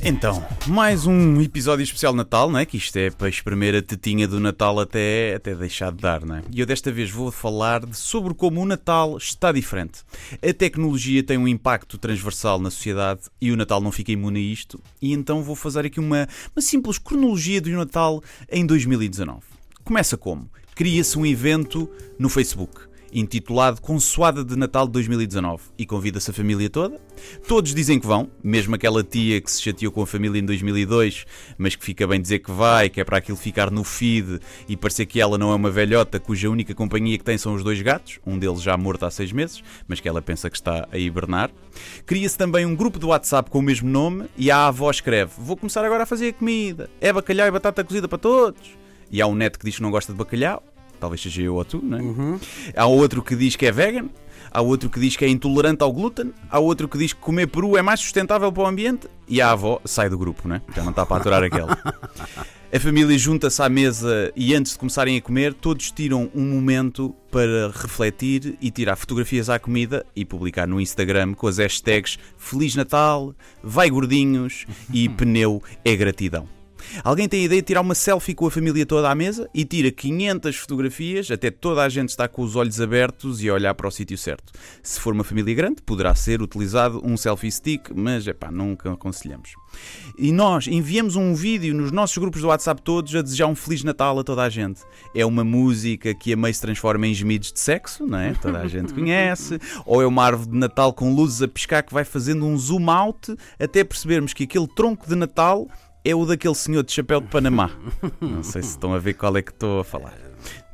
Então, mais um episódio especial de Natal, não é? Que isto é para espremer a tetinha do Natal até, até deixar de dar, não é? E eu desta vez vou falar sobre como o Natal está diferente. A tecnologia tem um impacto transversal na sociedade e o Natal não fica imune a isto. E então vou fazer aqui uma, uma simples cronologia do Natal em 2019. Começa como? Cria-se um evento no Facebook intitulado Consoada de Natal de 2019 e convida-se a família toda. Todos dizem que vão, mesmo aquela tia que se chateou com a família em 2002, mas que fica bem dizer que vai, que é para aquilo ficar no feed e parecer que ela não é uma velhota cuja única companhia que tem são os dois gatos, um deles já morto há seis meses, mas que ela pensa que está a hibernar. Cria-se também um grupo de WhatsApp com o mesmo nome e a avó escreve: Vou começar agora a fazer a comida, é bacalhau e batata cozida para todos. E há um neto que diz que não gosta de bacalhau, talvez seja eu ou tu, não é? Há outro que diz que é vegan, há outro que diz que é intolerante ao glúten, há outro que diz que comer peru é mais sustentável para o ambiente e a avó sai do grupo, não é? Já não está para aturar aquela. A família junta-se à mesa e antes de começarem a comer, todos tiram um momento para refletir e tirar fotografias à comida e publicar no Instagram com as hashtags Feliz Natal, Vai Gordinhos e Pneu é Gratidão. Alguém tem a ideia de tirar uma selfie com a família toda à mesa e tira 500 fotografias, até toda a gente está com os olhos abertos e a olhar para o sítio certo. Se for uma família grande, poderá ser utilizado um selfie stick, mas é pá, nunca aconselhamos. E nós enviamos um vídeo nos nossos grupos do WhatsApp todos a desejar um Feliz Natal a toda a gente. É uma música que a meio se transforma em gemidos de sexo, não é? Toda a gente conhece. Ou é uma árvore de Natal com luzes a piscar que vai fazendo um zoom out até percebermos que aquele tronco de Natal é o daquele senhor de chapéu de Panamá. Não sei se estão a ver qual é que estou a falar.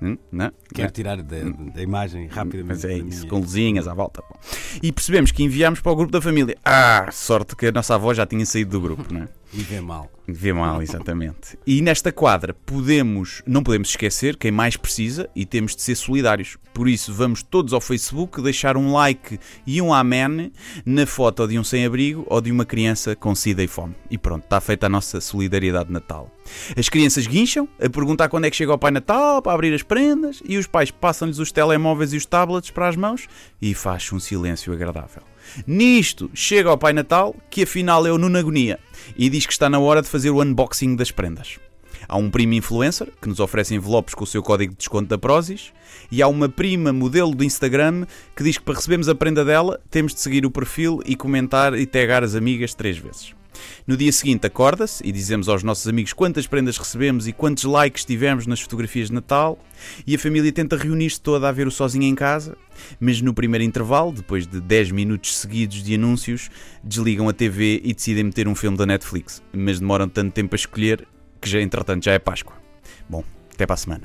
Hum? Não? Quero tirar da, da imagem rapidamente. Mas é isso, minha- com luzinhas à volta. Bom. E percebemos que enviámos para o grupo da família. Ah, sorte que a nossa avó já tinha saído do grupo, não é? E vê mal. Vê mal, exatamente. E nesta quadra podemos, não podemos esquecer quem mais precisa e temos de ser solidários. Por isso vamos todos ao Facebook deixar um like e um amém na foto de um sem-abrigo ou de uma criança com sida e fome. E pronto, está feita a nossa solidariedade de Natal. As crianças guincham a perguntar quando é que chega o Pai Natal para abrir as prendas e os pais passam-lhes os telemóveis e os tablets para as mãos e faz um silêncio agradável. Nisto chega ao Pai Natal, que afinal é o Nuno Agonia, e diz que está na hora de fazer o unboxing das prendas. Há um primo influencer que nos oferece envelopes com o seu código de desconto da Prozis e há uma prima modelo do Instagram que diz que para recebermos a prenda dela temos de seguir o perfil e comentar e tagar as amigas três vezes. No dia seguinte acorda-se e dizemos aos nossos amigos quantas prendas recebemos e quantos likes tivemos nas fotografias de Natal e a família tenta reunir-se toda a ver o sozinho em casa, mas no primeiro intervalo, depois de 10 minutos seguidos de anúncios, desligam a TV e decidem meter um filme da Netflix, mas demoram tanto tempo a escolher que já entretanto já é Páscoa. Bom, até para a semana.